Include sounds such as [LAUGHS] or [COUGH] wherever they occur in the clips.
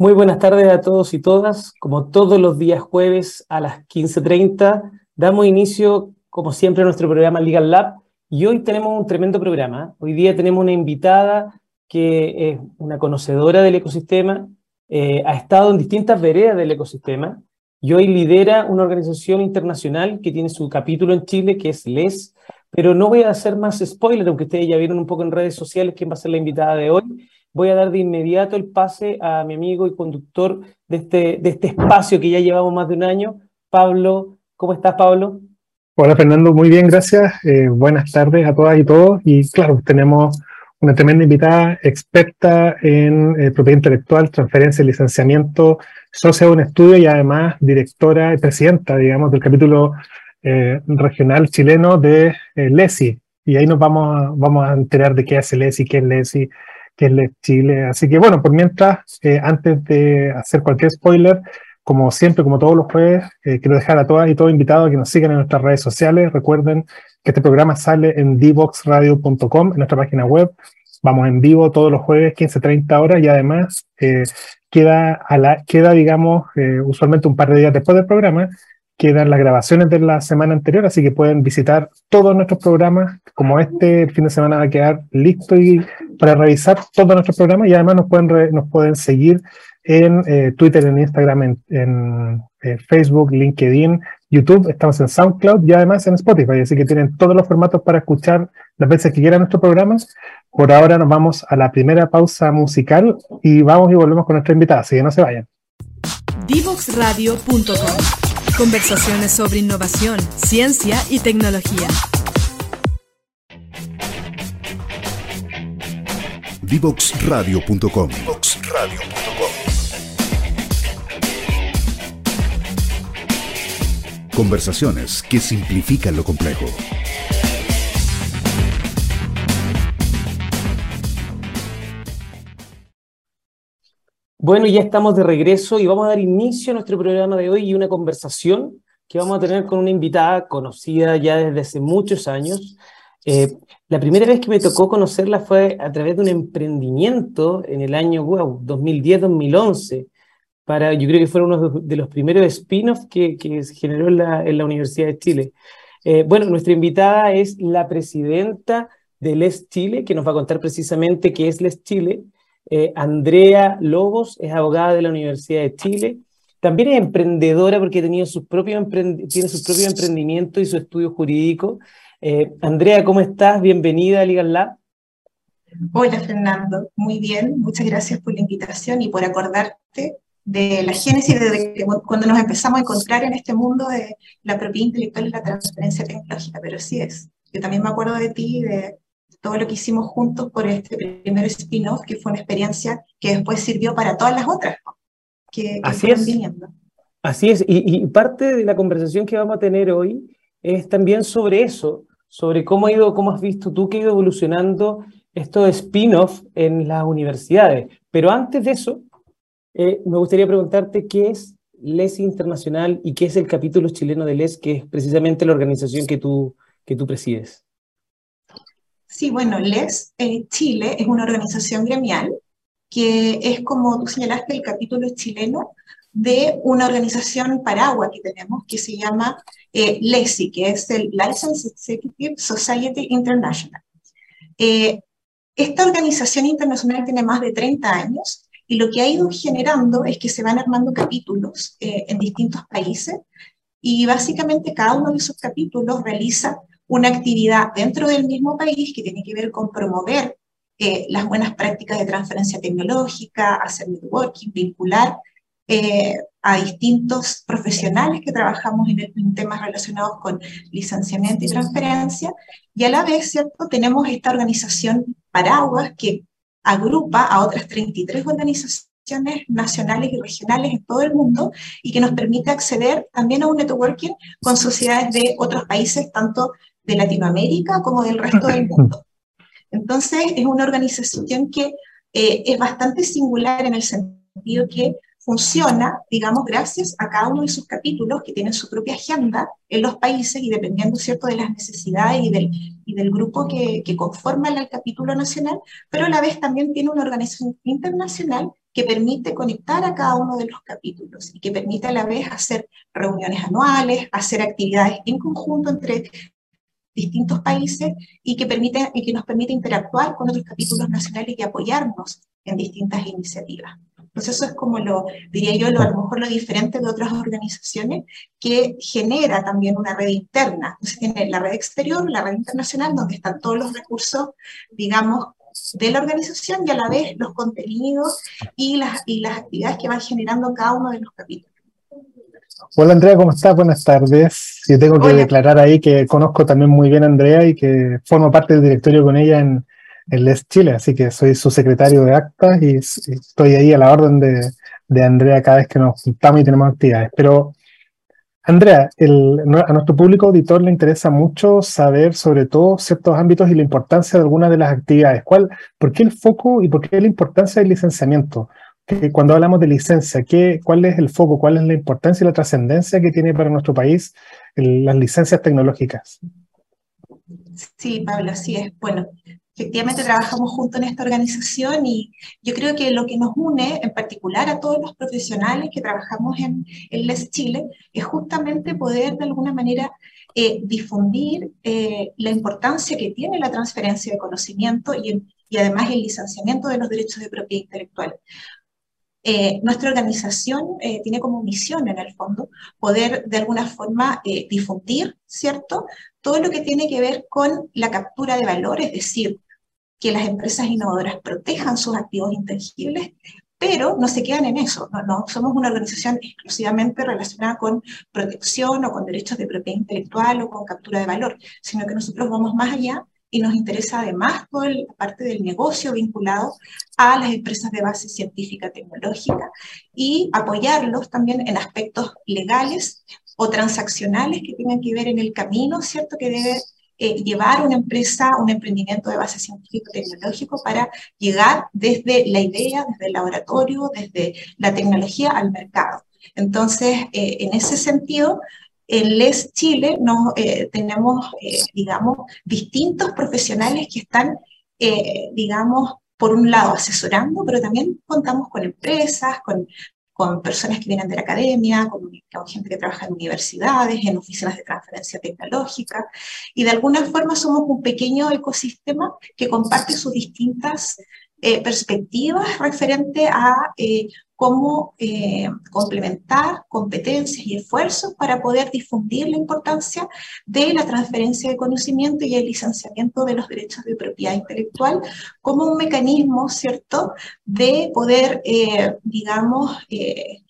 Muy buenas tardes a todos y todas. Como todos los días jueves a las 15.30, damos inicio, como siempre, a nuestro programa Legal Lab. Y hoy tenemos un tremendo programa. Hoy día tenemos una invitada que es una conocedora del ecosistema, eh, ha estado en distintas veredas del ecosistema y hoy lidera una organización internacional que tiene su capítulo en Chile, que es LES. Pero no voy a hacer más spoiler, aunque ustedes ya vieron un poco en redes sociales quién va a ser la invitada de hoy voy a dar de inmediato el pase a mi amigo y conductor de este, de este espacio que ya llevamos más de un año, Pablo. ¿Cómo estás, Pablo? Hola, Fernando. Muy bien, gracias. Eh, buenas tardes a todas y todos. Y claro, tenemos una tremenda invitada, experta en eh, propiedad intelectual, transferencia y licenciamiento, socia de un estudio y además directora y presidenta, digamos, del capítulo eh, regional chileno de LESI. Y ahí nos vamos vamos a enterar de qué hace LESI, qué es LESI, que es Chile. Así que bueno, por mientras, eh, antes de hacer cualquier spoiler, como siempre, como todos los jueves, eh, quiero dejar a todas y todos invitados a que nos sigan en nuestras redes sociales. Recuerden que este programa sale en divoxradio.com, en nuestra página web. Vamos en vivo todos los jueves, 15-30 horas, y además eh, queda, queda, digamos, usualmente un par de días después del programa, quedan las grabaciones de la semana anterior, así que pueden visitar todos nuestros programas, como este el fin de semana va a quedar listo y para revisar todos nuestros programas y además nos pueden, nos pueden seguir en eh, Twitter, en Instagram, en, eh, Facebook, LinkedIn, YouTube, estamos en SoundCloud y además en Spotify, así que tienen todos los formatos para escuchar las veces que quieran nuestros programas. Por ahora nos vamos a la primera pausa musical y vamos y volvemos con nuestra invitada, así que no se vayan. Divoxradio.com Conversaciones sobre innovación, ciencia y tecnología. Divoxradio.com Conversaciones que simplifican lo complejo. Bueno, ya estamos de regreso y vamos a dar inicio a nuestro programa de hoy y una conversación que vamos a tener con una invitada conocida ya desde hace muchos años. Eh, la primera vez que me tocó conocerla fue a través de un emprendimiento en el año wow, 2010-2011. Para, yo creo que fueron uno de los primeros spin-offs que, se generó en la, en la Universidad de Chile. Eh, bueno, nuestra invitada es la presidenta de Les Chile, que nos va a contar precisamente qué es Les Chile eh, Andrea Lobos es abogada de la Universidad de Chile. También es emprendedora porque tiene su propio, tiene su propio emprendimiento y su estudio jurídico. Eh, Andrea, ¿cómo estás? Bienvenida a Lab. Hola Fernando, muy bien, muchas gracias por la invitación y por acordarte de la génesis de cuando nos empezamos a encontrar en este mundo de la propiedad intelectual y la transferencia tecnológica, pero sí es. Yo también me acuerdo de ti, de todo lo que hicimos juntos por este primer spin-off, que fue una experiencia que después sirvió para todas las otras que, Así es. viniendo. Así es, y, parte de la conversación que vamos a tener hoy es también sobre eso, sobre cómo ha ido, cómo has visto tú que ha ido evolucionando estos spin-off en las universidades. Pero antes de eso, eh, me gustaría preguntarte qué es LES Internacional y qué es el capítulo chileno de LES, que es precisamente la organización que tú, que tú presides. Sí, bueno, LES Chile es una organización gremial que es, como tú señalaste, el capítulo chileno de una organización paraguas que tenemos que se llama eh, LESI, que es el License Executive Society International. Eh, esta organización internacional tiene más de 30 años y lo que ha ido generando es que se van armando capítulos eh, en distintos países y básicamente cada uno de esos capítulos realiza una actividad dentro del mismo país que tiene que ver con promover eh, las buenas prácticas de transferencia tecnológica, hacer networking, vincular eh, a distintos profesionales que trabajamos en, temas relacionados con licenciamiento y transferencia, y a la vez, ¿cierto?, tenemos esta organización Paraguas que agrupa a otras 33 organizaciones nacionales y regionales en todo el mundo y que nos permite acceder también a un networking con sociedades de otros países, tanto de Latinoamérica como del resto del mundo. Entonces, es una organización que eh, es bastante singular en el sentido que funciona, digamos, gracias a cada uno de sus capítulos que tienen su propia agenda en los países y dependiendo, ¿cierto?, de las necesidades y del, y del grupo que, que conforma el capítulo nacional, pero a la vez también tiene una organización internacional que permite conectar a cada uno de los capítulos y que permite a la vez hacer reuniones anuales, hacer actividades en conjunto entre distintos países y que, permite, y que nos permite interactuar con otros capítulos nacionales y apoyarnos en distintas iniciativas. Entonces eso es como lo, diría yo, lo, a lo mejor lo diferente de otras organizaciones que genera también una red interna. Entonces tiene la red exterior, la red internacional, donde están todos los recursos, digamos, de la organización y a la vez los contenidos y las, y las actividades que van generando cada uno de los capítulos. Hola Andrea, ¿cómo estás? Buenas tardes. Yo tengo que declarar ahí que conozco también muy bien a Andrea y que formo parte del directorio con ella en, en Les Chile, así que soy su secretario de actas y estoy ahí a la orden de, Andrea cada vez que nos juntamos y tenemos actividades. Pero Andrea, a nuestro público auditor le interesa mucho saber sobre todo ciertos ámbitos y la importancia de algunas de las actividades. ¿Cuál, ¿Por qué el foco y por qué la importancia del licenciamiento? Que cuando hablamos de licencia, ¿qué, ¿cuál es el foco, cuál es la importancia y la trascendencia que tiene para nuestro país las licencias tecnológicas? Sí, Pablo, así es. Bueno, efectivamente trabajamos juntos en esta organización y yo creo que lo que nos une, en particular a todos los profesionales que trabajamos en, en Les Chile, es justamente poder de alguna manera eh, difundir eh, la importancia que tiene la transferencia de conocimiento y, además el licenciamiento de los derechos de propiedad intelectual. Eh, nuestra organización tiene como misión, en el fondo, poder de alguna forma difundir, ¿cierto?, todo lo que tiene que ver con la captura de valor, es decir, que las empresas innovadoras protejan sus activos intangibles, pero no se quedan en eso. No, no, somos una organización exclusivamente relacionada con protección o con derechos de propiedad intelectual o con captura de valor, sino que nosotros vamos más allá y nos interesa además toda la parte del negocio vinculado a las empresas de base científica tecnológica y apoyarlos también en aspectos legales o transaccionales que tengan que ver en el camino, ¿cierto? Que debe eh, llevar una empresa, un emprendimiento de base científico-tecnológico para llegar desde la idea, desde el laboratorio, desde la tecnología al mercado. Entonces, eh, en ese sentido, en Les Chile no, eh, tenemos, digamos, distintos profesionales que están, digamos, por un lado asesorando, pero también contamos con empresas, con con personas que vienen de la academia, con, gente que trabaja en universidades, en oficinas de transferencia tecnológica, y de alguna forma somos un pequeño ecosistema que comparte sus distintas eh, perspectivas referente a eh, cómo eh, complementar competencias y esfuerzos para poder difundir la importancia de la transferencia de conocimiento y el licenciamiento de los derechos de propiedad intelectual como un mecanismo, ¿cierto?, de poder, digamos, Mm,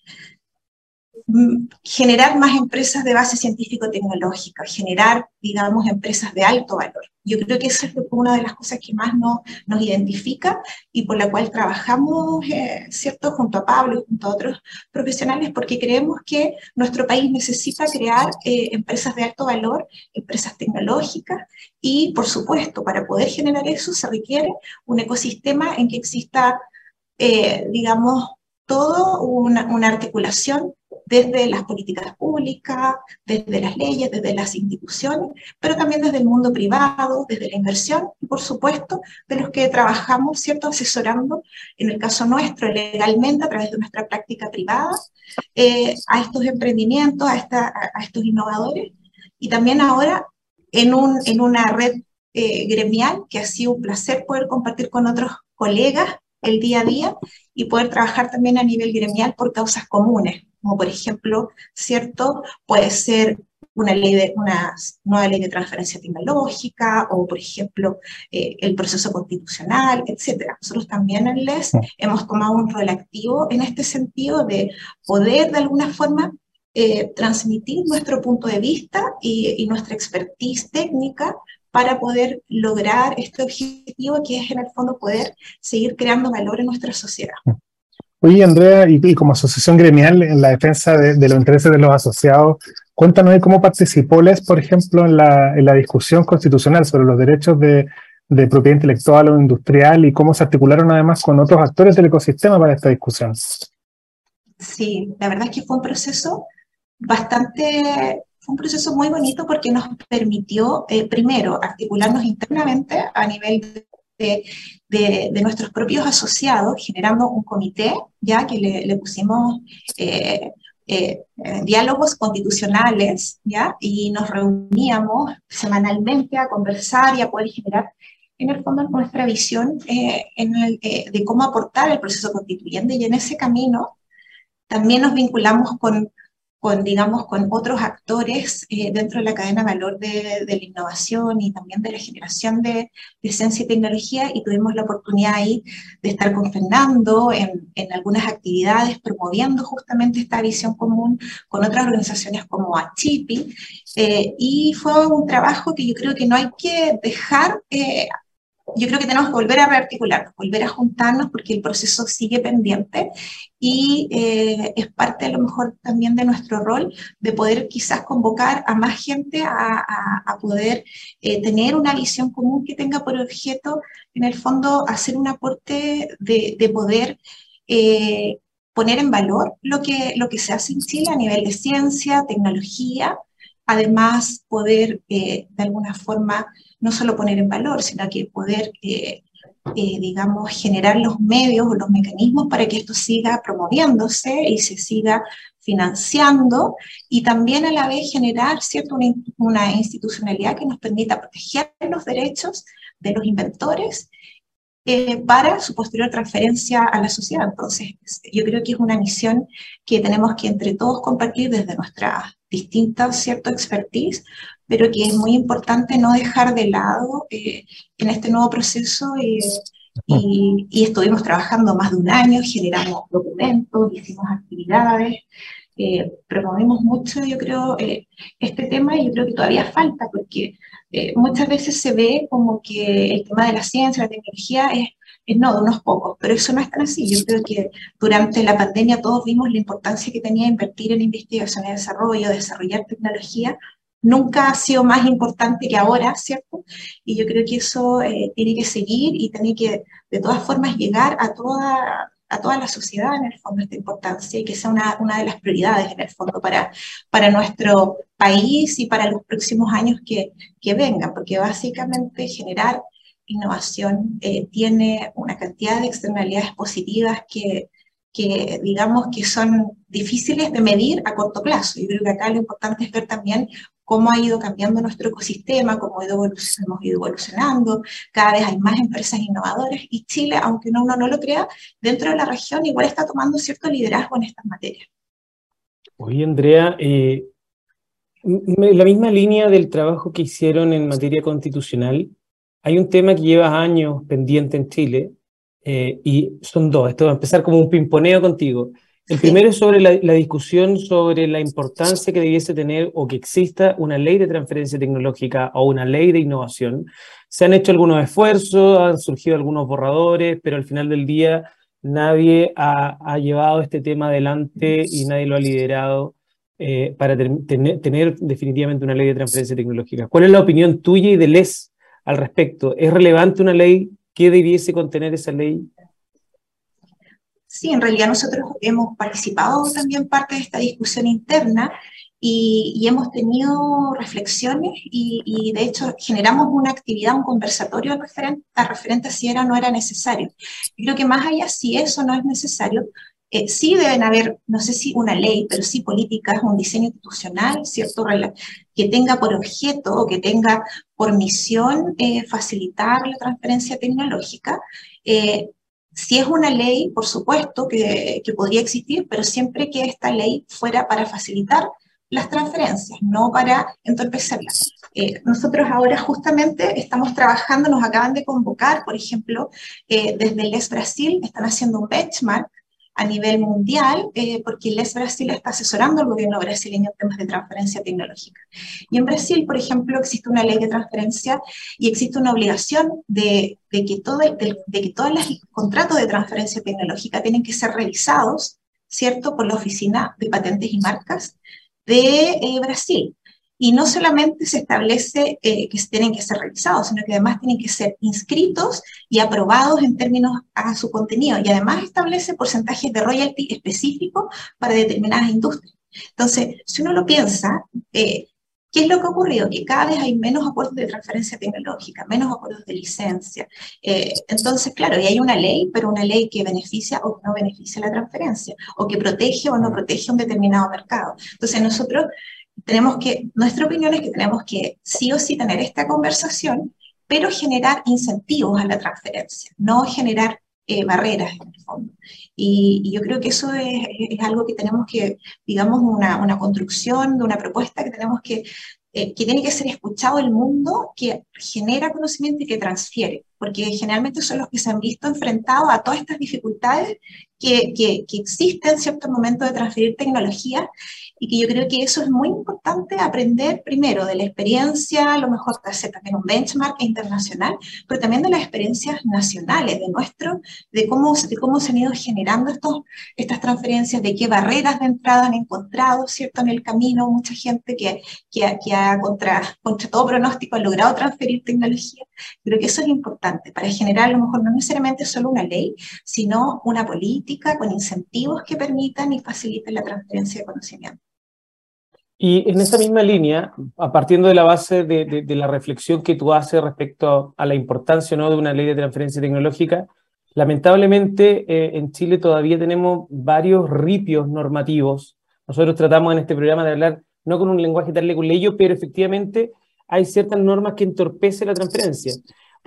generar más empresas de base científico-tecnológica, generar, digamos, empresas de alto valor. Yo creo que esa es una de las cosas que más nos, nos identifica y por la cual trabajamos, eh, ¿cierto?, junto a Pablo y junto a otros profesionales, porque creemos que nuestro país necesita crear eh, empresas de alto valor, empresas tecnológicas, y, por supuesto, para poder generar eso se requiere un ecosistema en que exista, eh, digamos, una, una articulación desde las políticas públicas, desde las leyes, desde las instituciones, pero también desde el mundo privado, desde la inversión y, por supuesto, de los que trabajamos, ¿cierto?, asesorando, en el caso nuestro, legalmente, a través de nuestra práctica privada, eh, a estos emprendimientos, a, estos innovadores, y también ahora en una red eh, gremial que ha sido un placer poder compartir con otros colegas el día a día y poder trabajar también a nivel gremial por causas comunes, como por ejemplo, ¿cierto? Puede ser una, ley de, una nueva ley de transferencia tecnológica o, por ejemplo, eh, el proceso constitucional, etc. Nosotros también en LES hemos tomado un rol activo en este sentido de poder de alguna forma eh, transmitir nuestro punto de vista y, y, nuestra expertise técnica para poder lograr este objetivo que es en el fondo poder seguir creando valor en nuestra sociedad. Oye, Andrea, y, como asociación gremial en la defensa de, los intereses de los asociados, cuéntanos cómo participó LES, por ejemplo, en la, discusión constitucional sobre los derechos de, de, propiedad intelectual o industrial y cómo se articularon además con otros actores del ecosistema para esta discusión. Sí, la verdad es que fue un proceso bastante, fue un proceso muy bonito porque nos permitió, eh, primero, articularnos internamente a nivel de, de, nuestros propios asociados, generando un comité, ya que le, le pusimos eh, eh, diálogos constitucionales, ¿ya? Y nos reuníamos semanalmente a conversar y a poder generar, en el fondo, nuestra visión eh, en el, de cómo aportar el proceso constituyente. Y en ese camino también nos vinculamos con con, digamos, con otros actores eh, dentro de la cadena de valor de, la innovación y también de la generación de, ciencia y tecnología y tuvimos la oportunidad ahí de estar con Fernando en, en, algunas actividades promoviendo justamente esta visión común con otras organizaciones como ACHIPI eh, y fue un trabajo que yo creo que no hay que dejar eh, yo creo que tenemos que volver a rearticularnos, volver a juntarnos porque el proceso sigue pendiente y eh, es parte a lo mejor también de nuestro rol de poder quizás convocar a más gente a, poder eh, tener una visión común que tenga por objeto en el fondo hacer un aporte de, poder eh, poner en valor lo que, lo que se hace en Chile a nivel de ciencia, tecnología, además poder de alguna forma no solo poner en valor, sino que poder, eh, eh, digamos, generar los medios o los mecanismos para que esto siga promoviéndose y se siga financiando y también a la vez generar cierto, una, institucionalidad que nos permita proteger los derechos de los inventores eh, para su posterior transferencia a la sociedad. Entonces, yo creo que es una misión que tenemos que entre todos compartir desde nuestra distinta cierto expertise pero que es muy importante no dejar de lado eh, en este nuevo proceso y, estuvimos trabajando más de un año, generamos documentos, hicimos actividades, eh, promovimos mucho, yo creo, eh, este tema y yo creo que todavía falta porque muchas veces se ve como que el tema de la ciencia, la tecnología es, es no de unos pocos, pero eso no es tan así. Yo creo que durante la pandemia todos vimos la importancia que tenía invertir en investigación y desarrollo, desarrollar tecnología nunca ha sido más importante que ahora, ¿cierto? Y yo creo que eso eh, tiene que seguir y tiene que, de todas formas, llegar a toda, a toda la sociedad, en el fondo, esta importancia y que sea una, una de las prioridades, en el fondo, para, para nuestro país y para los próximos años que, que vengan, porque básicamente generar innovación eh, tiene una cantidad de externalidades positivas que, que digamos que son difíciles de medir a corto plazo. Yo creo que acá lo importante es ver también cómo ha ido cambiando nuestro ecosistema, cómo hemos ido evolucionando, cada vez hay más empresas innovadoras y Chile, aunque uno no lo crea, dentro de la región igual está tomando cierto liderazgo en estas materias. Oye, Andrea, eh, la misma línea del trabajo que hicieron en materia constitucional, hay un tema que lleva años pendiente en Chile, eh, y son dos. Esto va a empezar como un pimponeo contigo. El primero es sobre la, discusión sobre la importancia que debiese tener o que exista una ley de transferencia tecnológica o una ley de innovación. Se han hecho algunos esfuerzos, han surgido algunos borradores, pero al final del día nadie ha, llevado este tema adelante y nadie lo ha liderado eh, para tener definitivamente una ley de transferencia tecnológica. ¿Cuál es la opinión tuya y de Les al respecto? ¿Es relevante una ley? ¿Qué debiese contener esa ley? Sí, en realidad nosotros hemos participado también parte de esta discusión interna y, hemos tenido reflexiones y, de hecho generamos una actividad, un conversatorio referente, a referente a si era o no era necesario. Yo creo que más allá si eso no es necesario, eh, sí deben haber, no sé si una ley, pero sí políticas, un diseño institucional, ¿cierto? Que tenga por objeto o que tenga por misión eh, facilitar la transferencia tecnológica. Eh, si es una ley, por supuesto que, podría existir, pero siempre que esta ley fuera para facilitar las transferencias, no para entorpecerlas. Eh, nosotros ahora justamente estamos trabajando, nos acaban de convocar, por ejemplo, eh, desde Les Brasil, están haciendo un benchmark a nivel mundial, eh, porque Les Brasil está asesorando al gobierno brasileño en temas de transferencia tecnológica. Y en Brasil, por ejemplo, existe una ley de transferencia y existe una obligación de, que, todo, de, que todos los contratos de transferencia tecnológica tienen que ser revisados, ¿cierto?, por la Oficina de Patentes y Marcas de eh, Brasil. Y no solamente se establece eh, que tienen que ser revisados, sino que además tienen que ser inscritos y aprobados en términos a su contenido. Y además establece porcentajes de royalty específicos para determinadas industrias. Entonces, si uno lo piensa, eh, ¿Qué es lo que ha ocurrido? Que cada vez hay menos acuerdos de transferencia tecnológica, menos acuerdos de licencia. Eh, entonces, claro, y hay una ley, pero una ley que beneficia o no beneficia la transferencia, o que protege o no protege un determinado mercado. Entonces, nosotros tenemos que, nuestra opinión es que tenemos que sí o sí tener esta conversación, pero generar incentivos a la transferencia, no generar eh, barreras en el fondo. Y, yo creo que eso es, es, algo que tenemos que, digamos, una, una construcción de una propuesta que tenemos que, eh, que tiene que ser escuchado el mundo, que genera conocimiento y que transfiere, porque generalmente son los que se han visto enfrentados a todas estas dificultades que, que, que existen en cierto momento de transferir tecnología y que yo creo que eso es muy importante aprender primero de la experiencia, a lo mejor hacer también un benchmark internacional, pero también de las experiencias nacionales, de nuestro, de cómo, de cómo se han ido generando estos, estas transferencias, de qué barreras de entrada han encontrado, ¿cierto? En el camino, mucha gente que, que, que ha contra, contra todo pronóstico ha logrado transferir tecnología. Creo que eso es importante para generar a lo mejor no necesariamente solo una ley, sino una política con incentivos que permitan y faciliten la transferencia de conocimiento. Y en esa misma línea, a partiendo de la base de, de, la reflexión que tú haces respecto a la importancia ¿no? de una ley de transferencia tecnológica, lamentablemente eh, en Chile todavía tenemos varios ripios normativos. Nosotros tratamos en este programa de hablar no con un lenguaje tan leguleyo, pero efectivamente hay ciertas normas que entorpecen la transferencia.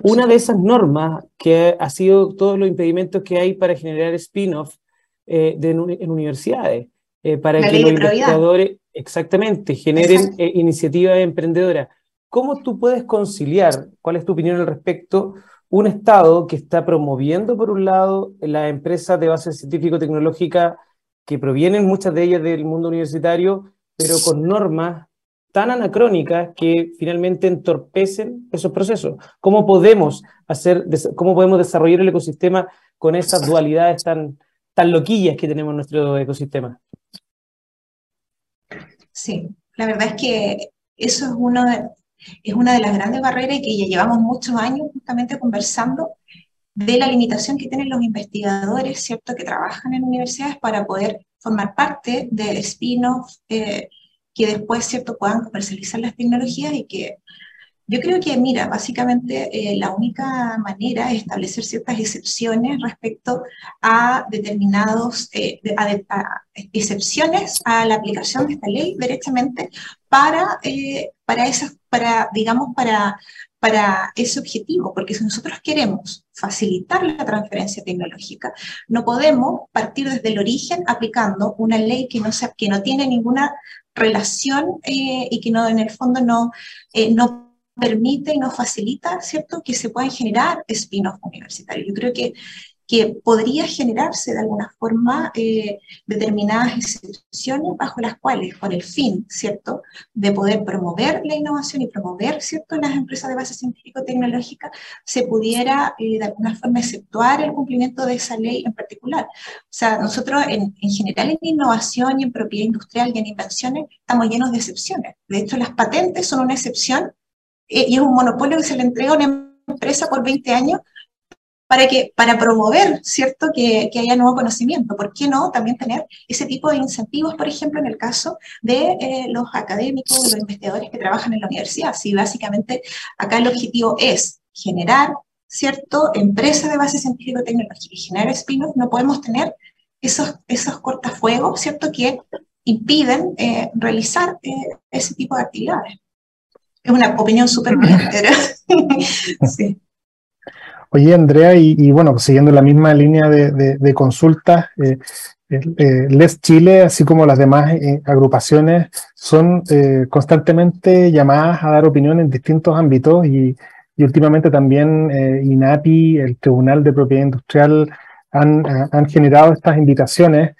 Una de esas normas que ha sido todos los impedimentos que hay para generar spin-off eh, en universidades. Eh, para que los investigadores exactamente generen eh, iniciativas emprendedoras. ¿Cómo tú puedes conciliar, cuál es tu opinión al respecto, un Estado que está promoviendo, por un lado, las empresas de base científico-tecnológica que provienen muchas de ellas del mundo universitario, pero con normas tan anacrónicas que finalmente entorpecen esos procesos. ¿Cómo podemos hacer, cómo podemos desarrollar el ecosistema con esas dualidades tan, tan loquillas que tenemos en nuestro ecosistema? Sí, la verdad es que eso es, uno es una de las grandes barreras que ya llevamos muchos años justamente conversando de la limitación que tienen los investigadores, ¿cierto?, que trabajan en universidades para poder formar parte de spin-off eh, que después, ¿cierto?, puedan comercializar las tecnologías y que yo creo que, mira, básicamente eh, la única manera es establecer ciertas excepciones respecto a determinados, eh, excepciones a la aplicación de esta ley derechamente para, eh, para, esas, para digamos, para, para ese objetivo, porque si nosotros queremos facilitar la transferencia tecnológica, no podemos partir desde el origen aplicando una ley que no, que no tiene ninguna relación y que no, en el fondo no, no permite y nos facilita, ¿cierto?, que se puedan generar spin-off universitarios. Yo creo que, que podría generarse de alguna forma eh, determinadas excepciones bajo las cuales, con el fin, ¿cierto?, de poder promover la innovación y promover, ¿cierto?, las empresas de base científico-tecnológica, se pudiera eh, de alguna forma exceptuar el cumplimiento de esa ley en particular. O sea, nosotros en, en general en innovación y en propiedad industrial y en invenciones estamos llenos de excepciones. De hecho, las patentes son una excepción y es un monopolio que se le entrega a una empresa por 20 años para, que, para promover, ¿cierto?, que, haya nuevo conocimiento. ¿Por qué no también tener ese tipo de incentivos, por ejemplo, en el caso de eh, los académicos, los investigadores que trabajan en la universidad? Si básicamente acá el objetivo es generar, ¿cierto?, empresas de base científico-tecnológica y generar spin no podemos tener esos, esos cortafuegos, ¿cierto?, que impiden eh, realizar ese tipo de actividades es una opinión súper bien, [LAUGHS] sí. Oye, Andrea, y, bueno, siguiendo la misma línea de, de, consultas, eh, eh, Les Chile, así como las demás eh, agrupaciones, son constantemente llamadas a dar opinión en distintos ámbitos y, y últimamente también INAPI, el Tribunal de Propiedad Industrial, han, han generado estas invitaciones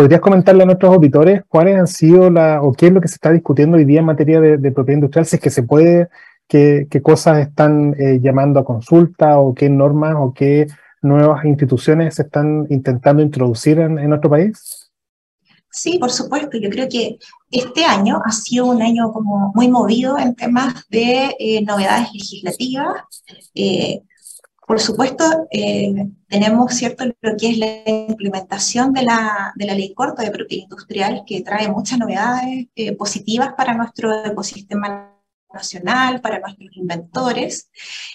¿Podrías comentarle a nuestros auditores cuáles han sido la, o qué es lo que se está discutiendo hoy día en materia de, propiedad industrial? Si es que se puede, qué, cosas están eh, llamando a consulta o qué normas o qué nuevas instituciones se están intentando introducir en, nuestro país? Sí, por supuesto. Yo creo que este año ha sido un año como muy movido en temas de eh, novedades legislativas. Eh, Por supuesto, eh, tenemos cierto lo que es la implementación de la, de la ley corta de propiedad industrial, que trae muchas novedades eh, positivas para nuestro ecosistema nacional, para nuestros inventores,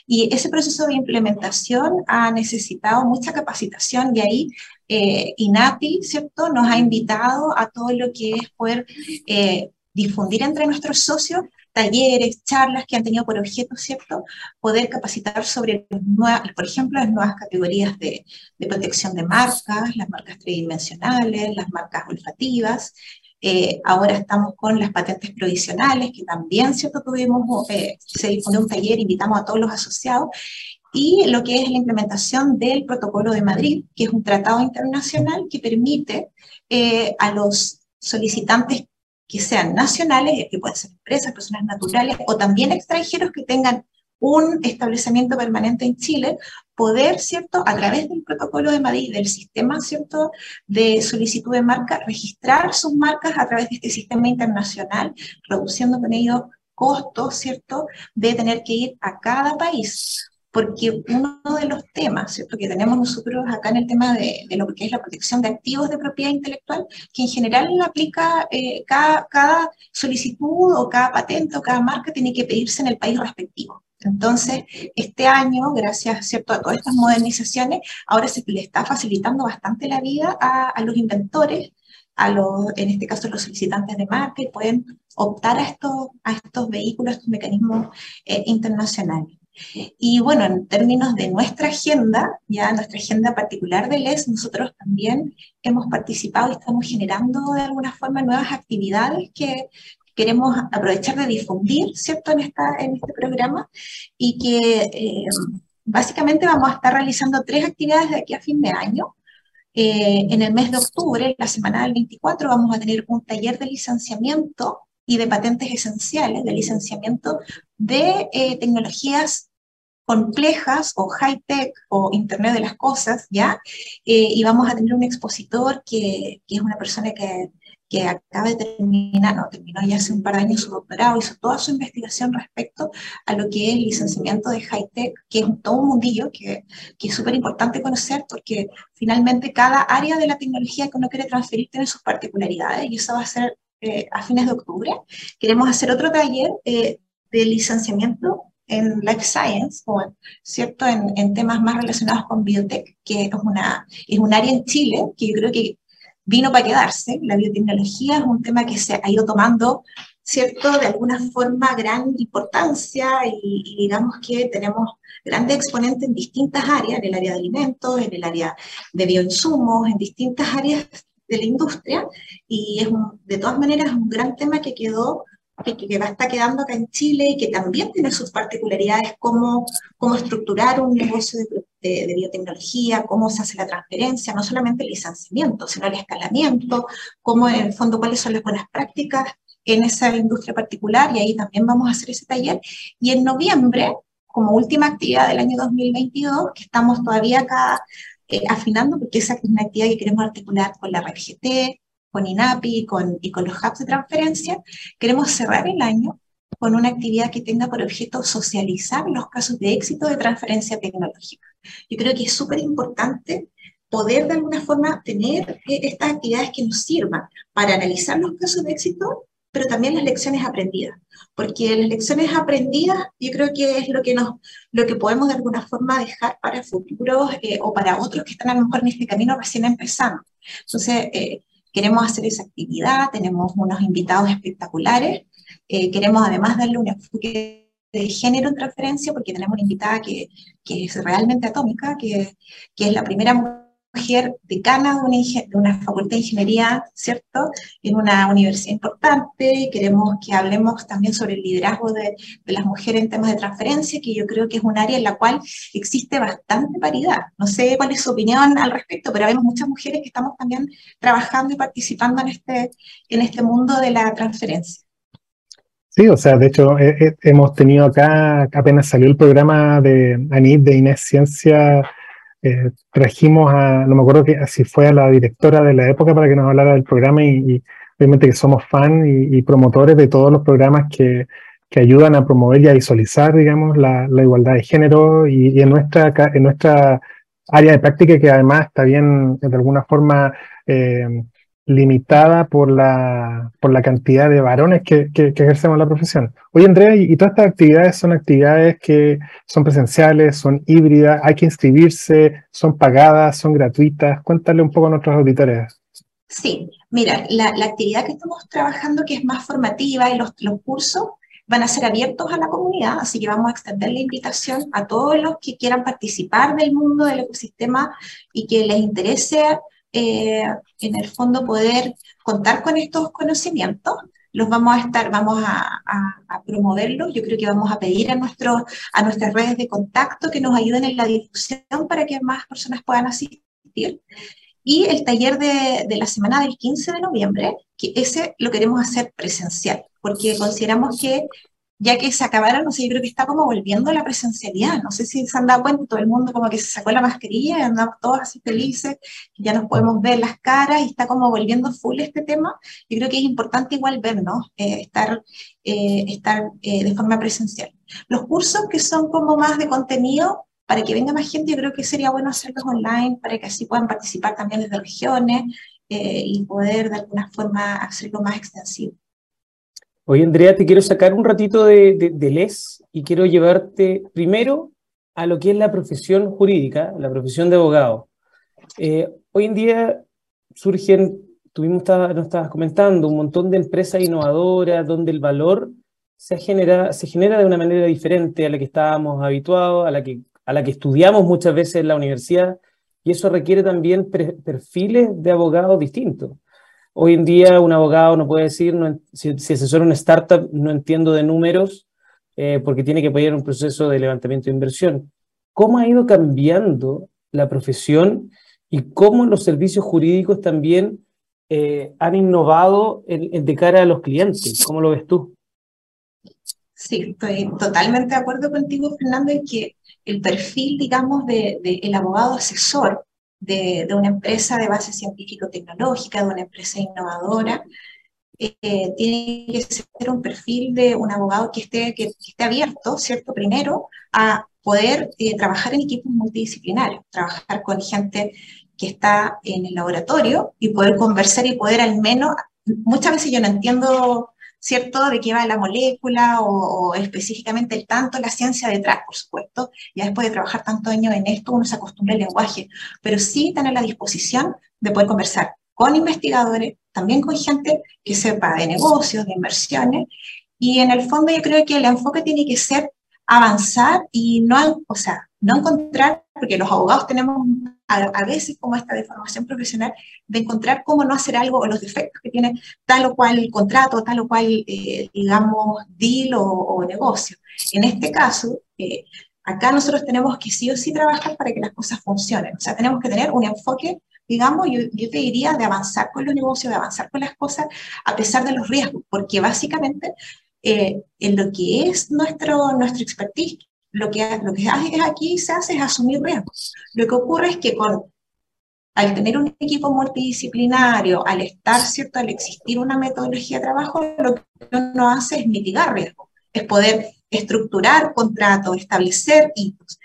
y ese proceso de implementación ha necesitado mucha capacitación. Y ahí eh, INAPI, ¿cierto?, nos ha invitado a todo lo que es poder eh, difundir entre nuestros socios talleres, charlas que han tenido por objeto, ¿cierto?, poder capacitar sobre, por ejemplo, las nuevas categorías de, protección de marcas, las marcas tridimensionales, las marcas olfativas. Eh, ahora estamos con las patentes provisionales, que también, ¿cierto?, tuvimos, eh, se difundió un taller, invitamos a todos los asociados, y lo que es la implementación del Protocolo de Madrid, que es un tratado internacional que permite eh, a los solicitantes que sean nacionales, que pueden ser empresas, personas naturales o también extranjeros que tengan un establecimiento permanente en Chile, poder, ¿cierto?, a través del protocolo de Madrid, del sistema, ¿cierto?, de solicitud de marca, registrar sus marcas a través de este sistema internacional, reduciendo con ello costos, ¿cierto?, de tener que ir a cada país porque uno de los temas ¿cierto? que tenemos nosotros acá en el tema de, lo que es la protección de activos de propiedad intelectual, que en general aplica eh, cada, solicitud o cada patente o cada marca tiene que pedirse en el país respectivo. Entonces, este año, gracias ¿cierto? a todas estas modernizaciones, ahora se le está facilitando bastante la vida a, los inventores, a los, en este caso los solicitantes de marca, y pueden optar a estos, a estos vehículos, a estos mecanismos eh, internacionales. Y bueno, en términos de nuestra agenda, ya nuestra agenda particular de LES, nosotros también hemos participado y estamos generando de alguna forma nuevas actividades que queremos aprovechar de difundir, ¿cierto?, en, esta, en este programa y que eh, básicamente vamos a estar realizando tres actividades de aquí a fin de año. Eh, en el mes de octubre, la semana del 24, vamos a tener un taller de licenciamiento y de patentes esenciales, de licenciamiento de eh, tecnologías complejas o high-tech o Internet de las Cosas, ¿ya? Eh, y vamos a tener un expositor que, que es una persona que, que, acaba de terminar, no, terminó ya hace un par de años su doctorado, hizo toda su investigación respecto a lo que es el licenciamiento de high-tech, que es todo un mundillo que, que es súper importante conocer porque finalmente cada área de la tecnología que uno quiere transferir tiene sus particularidades y eso va a ser eh, a fines de octubre. Queremos hacer otro taller eh, de licenciamiento en Life Science, o, ¿cierto? En, en, temas más relacionados con biotech, que es, una, es un área en Chile que yo creo que vino para quedarse. La biotecnología es un tema que se ha ido tomando, ¿cierto? De alguna forma gran importancia y, y digamos que tenemos grandes exponentes en distintas áreas, en el área de alimentos, en el área de bioinsumos, en distintas áreas de la industria y es de todas maneras un gran tema que quedó que, que, va a estar quedando acá en Chile y que también tiene sus particularidades, cómo, cómo estructurar un negocio de, de, biotecnología, cómo se hace la transferencia, no solamente el licenciamiento, sino el escalamiento, cómo en el fondo cuáles son las buenas prácticas en esa industria particular y ahí también vamos a hacer ese taller. Y en noviembre, como última actividad del año 2022, que estamos todavía acá eh, afinando, porque esa es una actividad que queremos articular con la red GT, con INAPI con, y con los hubs de transferencia, queremos cerrar el año con una actividad que tenga por objeto socializar los casos de éxito de transferencia tecnológica. Yo creo que es súper importante poder de alguna forma tener eh, estas actividades que nos sirvan para analizar los casos de éxito, pero también las lecciones aprendidas porque las lecciones aprendidas yo creo que es lo que, nos, lo que podemos de alguna forma dejar para futuros eh, o para otros que están a lo mejor en este camino recién empezando. Entonces, eh, queremos hacer esa actividad, tenemos unos invitados espectaculares, eh, queremos además darle un enfoque de género en transferencia porque tenemos una invitada que, que es realmente atómica, que, que es la primera mujer mujer decana de una, de una facultad de ingeniería, ¿cierto? En una universidad importante. Queremos que hablemos también sobre el liderazgo de, de, las mujeres en temas de transferencia, que yo creo que es un área en la cual existe bastante paridad. No sé cuál es su opinión al respecto, pero vemos muchas mujeres que estamos también trabajando y participando en este, en este mundo de la transferencia. Sí, o sea, de hecho, hemos tenido acá, apenas salió el programa de ANIT de Inés Ciencia eh, trajimos a, no me acuerdo que, si fue a la directora de la época para que nos hablara del programa y, obviamente que somos fan y, promotores de todos los programas que, que ayudan a promover y a visualizar, digamos, la, igualdad de género y, en, nuestra, en nuestra área de práctica que además está bien, de alguna forma, eh, limitada por la, por la cantidad de varones que, que, ejercemos la profesión. Oye, Andrea, y, todas estas actividades son actividades que son presenciales, son híbridas, hay que inscribirse, son pagadas, son gratuitas. Cuéntale un poco a nuestros auditores. Sí, mira, la, la actividad que estamos trabajando, que es más formativa y los, los cursos, van a ser abiertos a la comunidad, así que vamos a extender la invitación a todos los que quieran participar del mundo del ecosistema y que les interese eh, en el fondo poder contar con estos conocimientos. Los vamos a estar, vamos a, a, promoverlos. Yo creo que vamos a pedir a, nuestros, a nuestras redes de contacto que nos ayuden en la difusión para que más personas puedan asistir. Y el taller de, de, la semana del 15 de noviembre, que ese lo queremos hacer presencial, porque consideramos que ya que se acabaron, no sé, yo creo que está como volviendo la presencialidad. No sé si se han dado cuenta, todo el mundo como que se sacó la mascarilla y andamos todos así felices, ya nos podemos ver las caras y está como volviendo full este tema. Yo creo que es importante igual vernos, eh, estar, eh, estar eh, de forma presencial. Los cursos que son como más de contenido, para que venga más gente, yo creo que sería bueno hacerlos online, para que así puedan participar también desde regiones y poder de alguna forma hacerlo más extensivo. Oye, Andrea, te quiero sacar un ratito de, les y quiero llevarte primero a lo que es la profesión jurídica, la profesión de abogado. Eh, hoy en día surgen, tuvimos, nos estabas comentando, un montón de empresas innovadoras donde el valor se genera, se genera de una manera diferente a la que estábamos habituados, a la que, a la que estudiamos muchas veces en la universidad, y eso requiere también perfiles de abogados distintos. Hoy en día un abogado no puede decir, si, si, asesora una startup, no entiendo de números, eh, porque tiene que apoyar un proceso de levantamiento de inversión. ¿Cómo ha ido cambiando la profesión y cómo los servicios jurídicos también eh, han innovado de cara a los clientes? ¿Cómo lo ves tú? Sí, estoy totalmente de acuerdo contigo, Fernando, en que el perfil, digamos, del de, el abogado asesor de, una empresa de base científico-tecnológica, de una empresa innovadora, eh, tiene que ser un perfil de un abogado que esté, que, esté abierto, ¿cierto? Primero, a poder eh, trabajar en equipos multidisciplinarios, trabajar con gente que está en el laboratorio y poder conversar y poder al menos, muchas veces yo no entiendo ¿cierto? De qué va la molécula o, específicamente el tanto, la ciencia detrás, por supuesto. Ya después de trabajar tantos años en esto, uno se acostumbra al lenguaje, pero sí tener la disposición de poder conversar con investigadores, también con gente que sepa de negocios, de inversiones, y en el fondo yo creo que el enfoque tiene que ser avanzar y no, o sea, no encontrar, porque los abogados tenemos a, veces como esta deformación profesional, de encontrar cómo no hacer algo o los defectos que tiene tal o cual contrato, tal o cual, eh, digamos, deal o, negocio. En este caso, eh, acá nosotros tenemos que sí o sí trabajar para que las cosas funcionen. O sea, tenemos que tener un enfoque digamos, yo, yo, te diría de avanzar con los negocios, de avanzar con las cosas a pesar de los riesgos, porque básicamente eh, en lo que es nuestro, nuestro expertise, lo que, lo que aquí se hace es asumir riesgos. Lo que ocurre es que con, al tener un equipo multidisciplinario, al estar, ¿cierto?, al existir una metodología de trabajo, lo que uno hace es mitigar riesgos, es poder estructurar contratos, establecer hitos,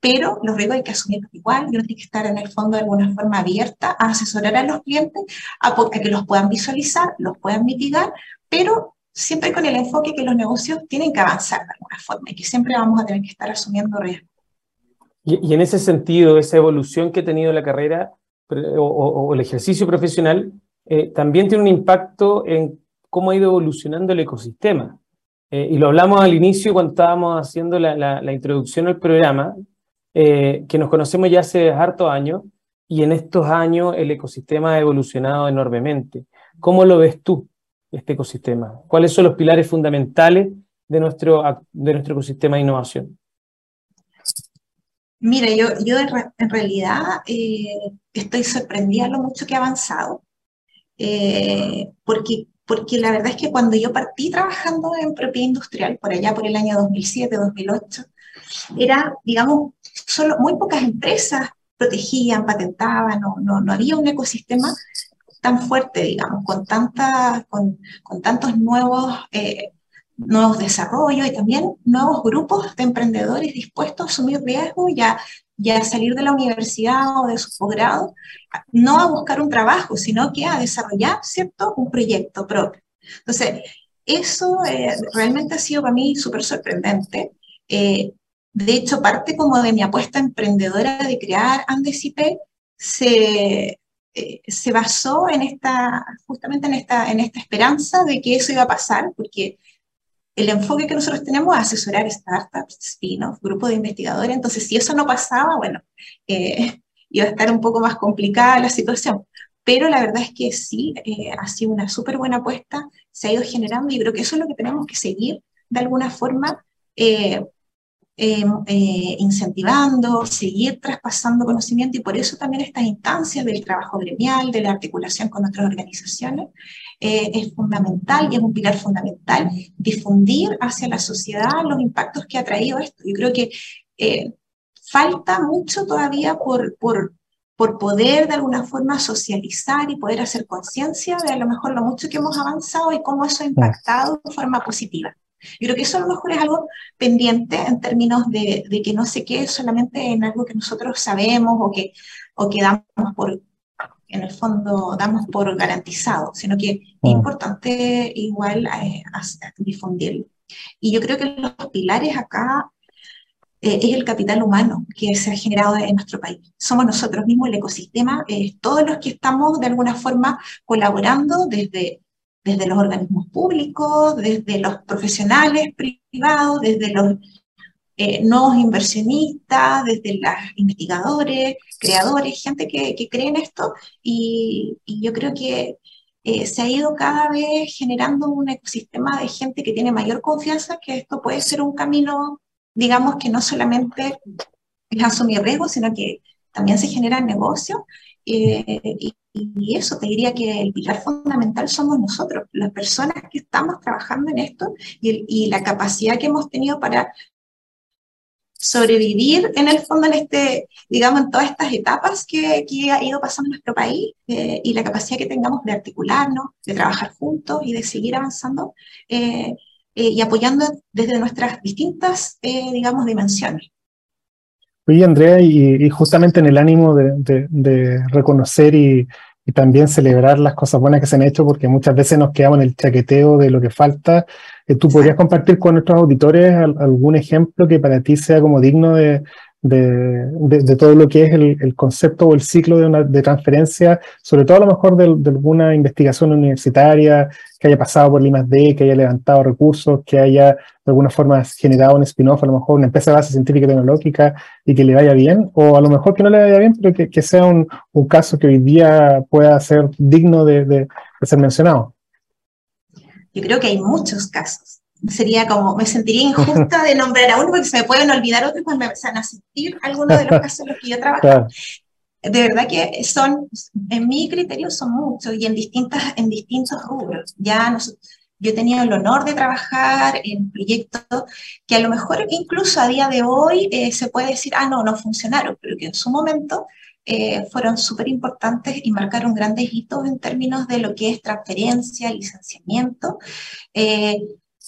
pero los riesgos hay que asumirlos igual, y uno tiene que estar en el fondo de alguna forma abierta a asesorar a los clientes, a, a que los puedan visualizar, los puedan mitigar, pero siempre con el enfoque que los negocios tienen que avanzar de alguna forma y que siempre vamos a tener que estar asumiendo riesgos. Y, en ese sentido, esa evolución que ha tenido la carrera o, el ejercicio profesional eh, también tiene un impacto en cómo ha ido evolucionando el ecosistema. Eh, y lo hablamos al inicio cuando estábamos haciendo la, la, introducción al programa, eh, que nos conocemos ya hace harto años, y en estos años el ecosistema ha evolucionado enormemente. ¿Cómo lo ves tú? Este ecosistema? ¿Cuáles son los pilares fundamentales de nuestro, de nuestro ecosistema de innovación? Mira, yo, yo en realidad eh, estoy sorprendida lo mucho que ha avanzado, eh, porque, porque la verdad es que cuando yo partí trabajando en propiedad industrial, por allá por el año 2007, 2008, era, digamos, solo muy pocas empresas protegían, patentaban, no, no, no había un ecosistema tan fuerte, digamos, con, tanta, con, con tantos nuevos, eh, nuevos desarrollos y también nuevos grupos de emprendedores dispuestos a asumir riesgos y a, salir de la universidad o de su posgrado, no a buscar un trabajo, sino que a desarrollar, ¿cierto?, un proyecto propio. Entonces, eso eh, realmente ha sido para mí súper sorprendente. Eh, de hecho, parte como de mi apuesta emprendedora de crear Andesipé se, eh, se basó en esta, justamente en esta, en esta esperanza de que eso iba a pasar, porque el enfoque que nosotros tenemos es asesorar startups, spin-off, grupo de investigadores, entonces si eso no pasaba, bueno, eh, iba a estar un poco más complicada la situación. Pero la verdad es que sí, eh, ha sido una súper buena apuesta, se ha ido generando y creo que eso es lo que tenemos que seguir de alguna forma Em, eh, incentivando, seguir traspasando conocimiento y por eso también estas instancias del trabajo gremial, de la articulación con otras organizaciones, eh, es fundamental y es un pilar fundamental difundir hacia la sociedad los impactos que ha traído esto. Yo creo que eh, falta mucho todavía por, por, por poder de alguna forma socializar y poder hacer conciencia de a lo mejor lo mucho que hemos avanzado y cómo eso ha impactado de forma positiva. Yo creo que eso a lo mejor es algo pendiente en términos de, que no se quede solamente en algo que nosotros sabemos o que, o que damos por, en el fondo, damos por garantizado, sino que es mm. importante igual eh, difundirlo. Y yo creo que los pilares acá eh, es el capital humano que se ha generado en nuestro país. Somos nosotros mismos, el ecosistema, eh, todos los que estamos de alguna forma colaborando desde desde los organismos públicos, desde los profesionales privados, desde los eh, nuevos inversionistas, desde los investigadores, creadores, gente que, cree en esto. Y, yo creo que eh, se ha ido cada vez generando un ecosistema de gente que tiene mayor confianza que esto puede ser un camino, digamos, que no solamente es asumir riesgos, sino que también se generan negocios. Eh, y, eso te diría que el pilar fundamental somos nosotros, las personas que estamos trabajando en esto y, la capacidad que hemos tenido para sobrevivir en el fondo en este, digamos, en todas estas etapas que, que ha ido pasando nuestro país eh, y la capacidad que tengamos de articularnos, de trabajar juntos y de seguir avanzando eh, y apoyando desde nuestras distintas, digamos, dimensiones. Oye, Andrea, y, justamente en el ánimo de, reconocer y, también celebrar las cosas buenas que se han hecho, porque muchas veces nos quedamos en el chaqueteo de lo que falta, eh, ¿tú podrías compartir con nuestros auditores algún ejemplo que para ti sea como digno de, de, todo lo que es el, concepto o el ciclo de, una, de transferencia, sobre todo a lo mejor de, alguna investigación universitaria que haya pasado por el D, que haya levantado recursos, que haya de alguna forma generado un spin-off, a lo mejor una empresa de base científica y tecnológica y que le vaya bien, o a lo mejor que no le vaya bien, pero que, que sea un, un, caso que hoy día pueda ser digno de ser mencionado. Yo creo que hay muchos casos sería como, me sentiría injusta de nombrar a uno porque se me pueden olvidar otros cuando me empiezan a sentir algunos de los casos en los que yo trabajo. De verdad que son, en mi criterio son muchos y en, distintas, en distintos rubros. Ya yo he tenido el honor de trabajar en proyectos que a lo mejor incluso a día de hoy eh, se puede decir, ah, no, no funcionaron, pero que en su momento eh, fueron súper importantes y marcaron grandes hitos en términos de lo que es transferencia, licenciamiento. Eh,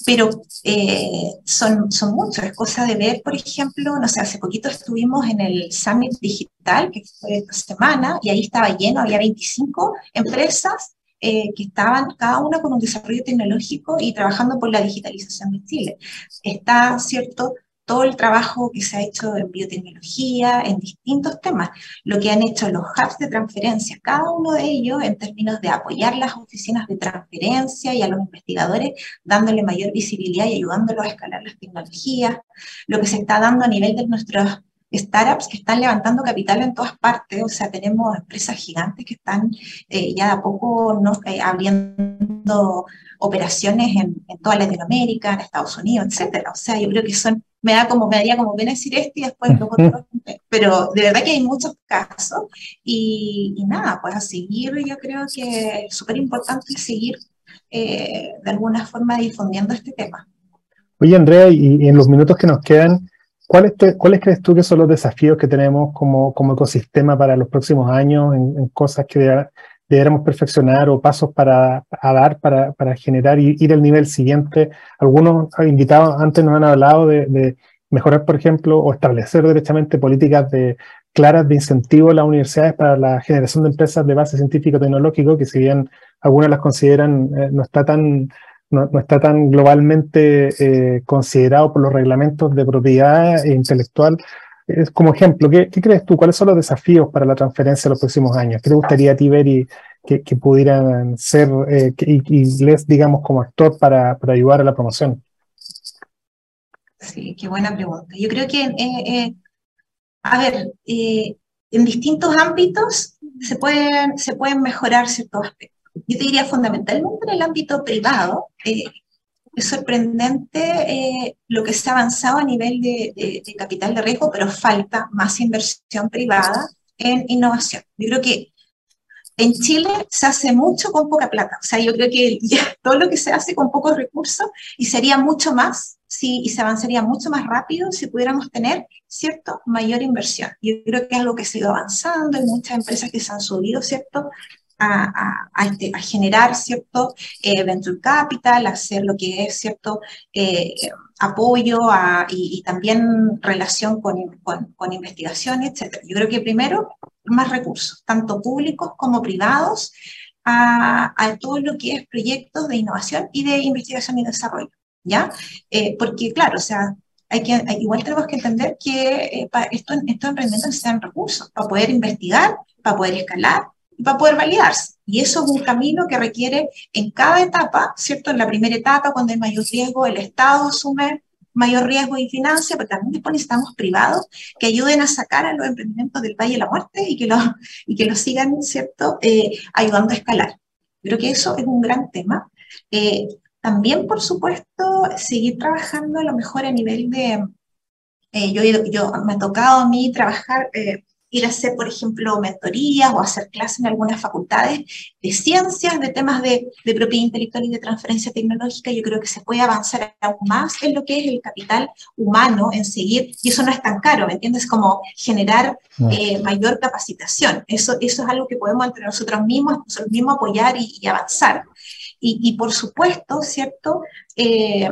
pero eh, son, son muchos. Es cosa de ver, por ejemplo, no sé, hace poquito estuvimos en el Summit Digital, que fue esta semana, y ahí estaba lleno, había 25 empresas eh, que estaban cada una con un desarrollo tecnológico y trabajando por la digitalización de Chile. Está, ¿cierto?, todo el trabajo que se ha hecho en biotecnología, en distintos temas, lo que han hecho los hubs de transferencia, cada uno de ellos en términos de apoyar las oficinas de transferencia y a los investigadores, dándole mayor visibilidad y ayudándolos a escalar las tecnologías, lo que se está dando a nivel de nuestros startups que están levantando capital en todas partes, o sea, tenemos empresas gigantes que están eh, ya de a poco no, eh, abriendo operaciones en, en, toda Latinoamérica, en Estados Unidos, etcétera. O sea, yo creo que son me da como, me daría como pena decir esto y después [LAUGHS] luego pero de verdad que hay muchos casos y, nada, pues a seguir yo creo que es súper importante seguir eh, de alguna forma difundiendo este tema. Oye Andrea, y, en los minutos que nos quedan, ¿cuáles, ¿cuáles crees tú que son los desafíos que tenemos como, ecosistema para los próximos años en, cosas que deberíamos perfeccionar o pasos para dar para, generar y ir al nivel siguiente. Algunos invitados antes nos han hablado de, mejorar, por ejemplo, o establecer derechamente políticas de, claras de incentivo a las universidades para la generación de empresas de base científico-tecnológico, que si bien algunas las consideran, eh, no está tan no, está tan globalmente eh, considerado por los reglamentos de propiedad intelectual, es como ejemplo, ¿qué, crees tú? ¿Cuáles son los desafíos para la transferencia en los próximos años? ¿Qué te gustaría a ti ver y que, pudieran ser, eh, y, les, digamos, como actor para, para, ayudar a la promoción? Sí, qué buena pregunta. Yo creo que, eh, a ver, en distintos ámbitos se pueden, se pueden mejorar ciertos aspectos. Yo diría fundamentalmente en el ámbito privado, es sorprendente eh, lo que se ha avanzado a nivel de, capital de riesgo, pero falta más inversión privada en innovación. Yo creo que en Chile se hace mucho con poca plata. O sea, yo creo que [LAUGHS] todo lo que se hace con pocos recursos y sería mucho más si, y se avanzaría mucho más rápido si pudiéramos tener, ¿cierto?, mayor inversión. Yo creo que es algo que se ha ido avanzando, hay muchas empresas que se han subido, ¿cierto?, a, este, a, generar cierto eh, venture capital, hacer lo que es cierto eh, apoyo y, también relación con, con, investigación, etc. Yo creo que primero, más recursos, tanto públicos como privados, a, todo lo que es proyectos de innovación y de investigación y desarrollo, ¿ya? Eh, porque, claro, o sea, hay que, igual tenemos que entender que para esto, estos emprendimientos necesitan recursos para poder investigar, para poder escalar, va a poder validarse. Y eso es un camino que requiere en cada etapa, ¿cierto? En la primera etapa, cuando hay mayor riesgo, el Estado asume mayor riesgo y financia, pero también después necesitamos privados que ayuden a sacar a los emprendimientos del Valle de la Muerte y que los, y que los sigan, ¿cierto?, eh, ayudando a escalar. Creo que eso es un gran tema. Eh, también, por supuesto, seguir trabajando a lo mejor a nivel de... Eh, yo, yo, me ha tocado a mí trabajar ir a hacer, por ejemplo, mentorías o hacer clases en algunas facultades de ciencias, de temas de, de, propiedad intelectual y de transferencia tecnológica. Yo creo que se puede avanzar aún más en lo que es el capital humano, en seguir, y eso no es tan caro, ¿me entiendes? Como generar eh, mayor capacitación. Eso, eso es algo que podemos entre nosotros mismos, nosotros mismos apoyar y, avanzar. Y, y, por supuesto, ¿cierto? Eh,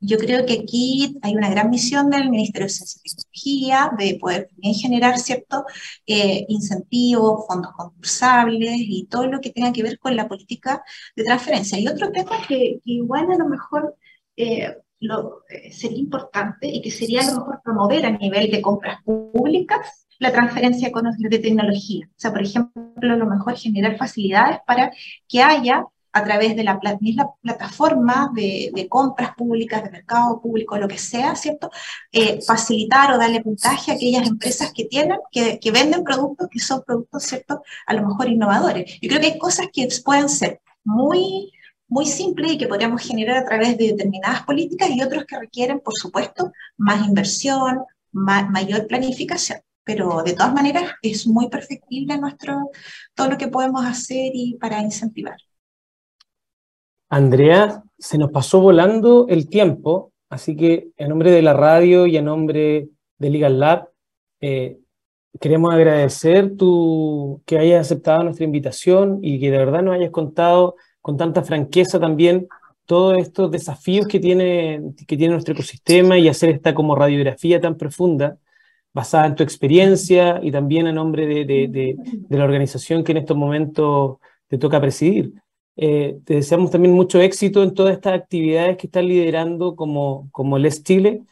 yo creo que aquí hay una gran misión del Ministerio de Ciencia y Tecnología de poder también generar ciertos eh, incentivos, fondos concursables y todo lo que tenga que ver con la política de transferencia. Y otro tema que, igual a lo mejor eh, eh, sería importante y que sería a lo mejor promover a nivel de compras públicas la transferencia de tecnología. O sea, por ejemplo, a lo mejor generar facilidades para que haya a través de la misma plataforma de, compras públicas, de mercado público, lo que sea, ¿cierto? Eh, facilitar o darle puntaje a aquellas empresas que tienen, que, venden productos que son productos, ¿cierto? A lo mejor innovadores. Yo creo que hay cosas que pueden ser muy, muy simples y que podríamos generar a través de determinadas políticas y otros que requieren, por supuesto, más inversión, mayor planificación pero de todas maneras es muy perfectible nuestro, todo lo que podemos hacer y para incentivar. Andrea, se nos pasó volando el tiempo, así que en nombre de la radio y en nombre de Legal Lab, eh, queremos agradecer que hayas aceptado nuestra invitación y que de verdad nos hayas contado con tanta franqueza también todos estos desafíos que tiene, que tiene nuestro ecosistema y hacer esta como radiografía tan profunda, basada en tu experiencia y también en nombre de, de la organización que en estos momentos te toca presidir. Eh, te deseamos también mucho éxito en todas estas actividades que están liderando como, como Les Chile,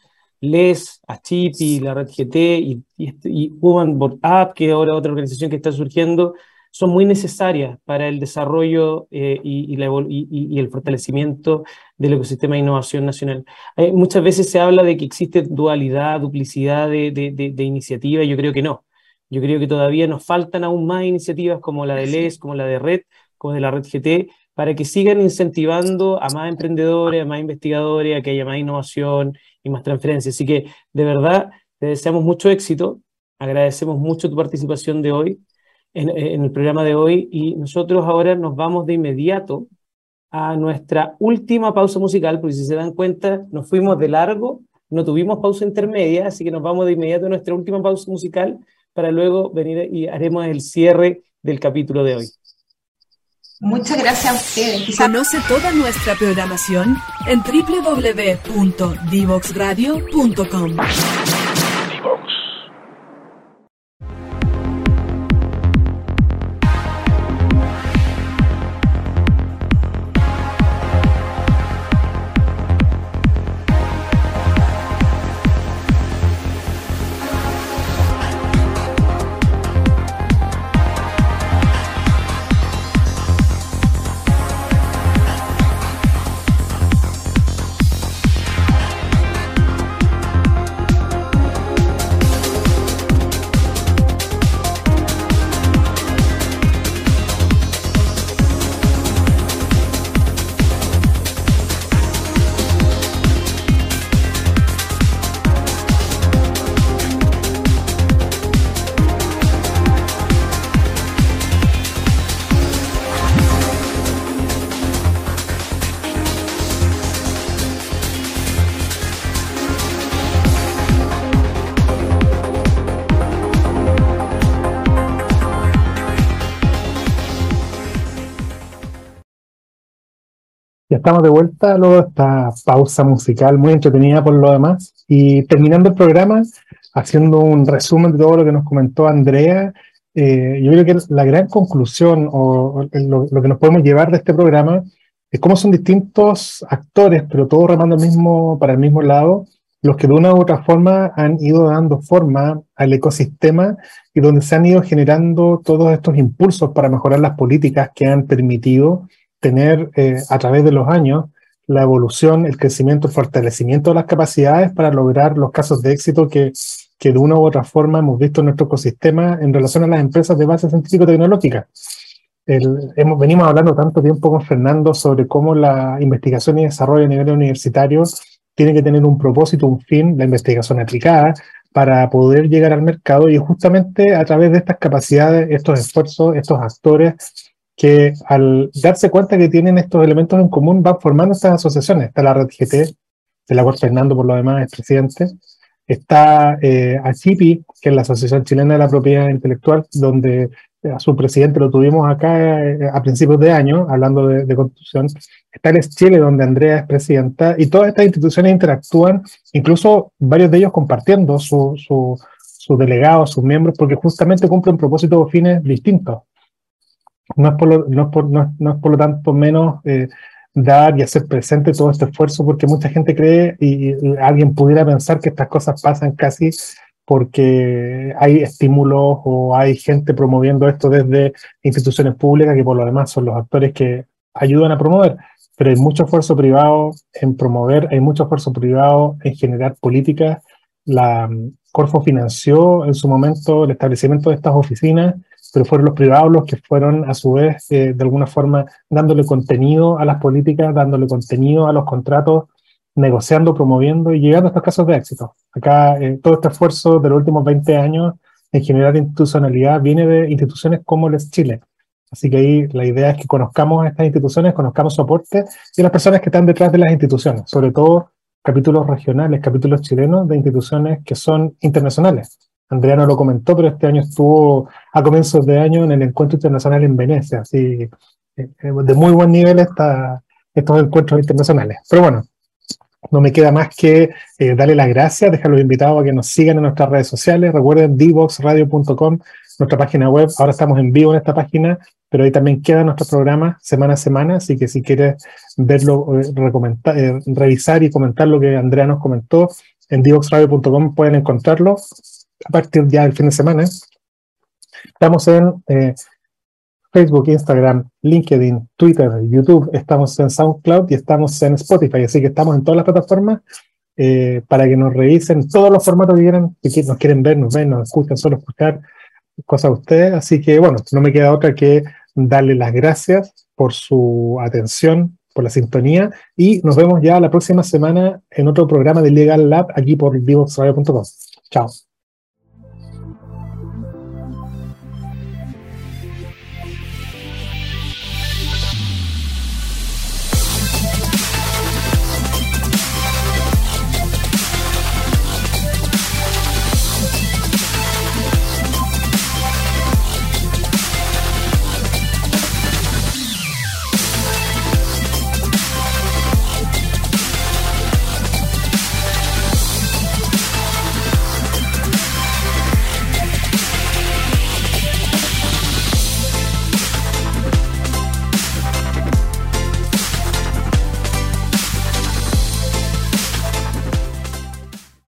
Les, Achipi, la Red GT y, y, y Woman Board Up, que es ahora otra organización que está surgiendo, son muy necesarias para el desarrollo eh, y, y, el fortalecimiento del ecosistema de innovación nacional. Eh, muchas veces se habla de que existe dualidad, duplicidad de, de, de iniciativas, yo creo que no. Yo creo que todavía nos faltan aún más iniciativas como la de LES, como la de Red, como de la Red GT, para que sigan incentivando a más emprendedores, a más investigadores, a que haya más innovación y más transferencia. Así que, de verdad, te deseamos mucho éxito, agradecemos mucho tu participación de hoy, en, en el programa de hoy, y nosotros ahora nos vamos de inmediato a nuestra última pausa musical, porque si se dan cuenta, nos fuimos de largo, no tuvimos pausa intermedia, así que nos vamos de inmediato a nuestra última pausa musical para luego venir y haremos el cierre del capítulo de hoy. Muchas gracias a ustedes. Conoce toda nuestra programación en www.divoxradio.com. Ya estamos de vuelta luego esta pausa musical muy entretenida por lo demás. Y terminando el programa, haciendo un resumen de todo lo que nos comentó Andrea, eh, yo creo que la gran conclusión o, lo, que nos podemos llevar de este programa es cómo son distintos actores, pero todos remando el mismo, para el mismo lado, los que de una u otra forma han ido dando forma al ecosistema y donde se han ido generando todos estos impulsos para mejorar las políticas que han permitido tener eh, a través de los años la evolución, el crecimiento, el fortalecimiento de las capacidades para lograr los casos de éxito que, que de una u otra forma hemos visto en nuestro ecosistema en relación a las empresas de base científico-tecnológica. hemos, venimos hablando tanto tiempo con Fernando sobre cómo la investigación y desarrollo a nivel universitario tiene que tener un propósito, un fin, la investigación aplicada, para poder llegar al mercado y justamente a través de estas capacidades, estos esfuerzos, estos actores que al darse cuenta que tienen estos elementos en común van formando estas asociaciones. Está la Red GT, de la cual Fernando por lo demás es presidente. Está eh, ACIPI, que es la Asociación Chilena de la Propiedad Intelectual, donde eh, a su presidente lo tuvimos acá eh, a principios de año, hablando de, constitución. Está el Chile, donde Andrea es presidenta, y todas estas instituciones interactúan, incluso varios de ellos compartiendo sus su, su delegados, sus miembros, porque justamente cumplen propósitos o fines distintos no es por lo, no es por, no, es por lo tanto menos eh, dar y hacer presente todo este esfuerzo, porque mucha gente cree y, alguien pudiera pensar que estas cosas pasan casi porque hay estímulos o hay gente promoviendo esto desde instituciones públicas que por lo demás son los actores que ayudan a promover, pero hay mucho esfuerzo privado en promover, hay mucho esfuerzo privado en generar políticas. La mm, Corfo financió en su momento el establecimiento de estas oficinas pero fueron los privados los que fueron a su vez, eh, de alguna forma, dándole contenido a las políticas, dándole contenido a los contratos, negociando, promoviendo y llegando a estos casos de éxito. Acá eh, todo este esfuerzo de los últimos 20 años en generar institucionalidad viene de instituciones como el Chile. Así que ahí la idea es que conozcamos estas instituciones, conozcamos su aporte y las personas que están detrás de las instituciones, sobre todo capítulos regionales, capítulos chilenos de instituciones que son internacionales Andrea no lo comentó, pero este año estuvo a comienzos de año en el encuentro internacional en Venecia, así eh, eh, de muy buen nivel estos encuentros internacionales. Pero bueno, no me queda más que eh, darle las gracias, dejarlos invitados a que nos sigan en nuestras redes sociales. Recuerden dboxradio.com, nuestra página web. Ahora estamos en vivo en esta página, pero ahí también quedan nuestros programas semana a semana. Así que si quieres verlo, revisar y comentar lo que Andrea nos comentó, en dboxradio.com pueden encontrarlo a partir ya del fin de semana. Estamos en eh, Facebook, Instagram, LinkedIn, Twitter, YouTube, estamos en SoundCloud y estamos en Spotify, así que estamos en todas las plataformas eh, para que nos revisen todos los formatos que quieran, que nos quieren ver, nos ven, nos escuchan, solo escuchar cosas a ustedes. Así que bueno, no me queda otra que darle las gracias por su atención, por la sintonía y nos vemos ya la próxima semana en otro programa de Legal Lab aquí por vivoxradio.com. Chao.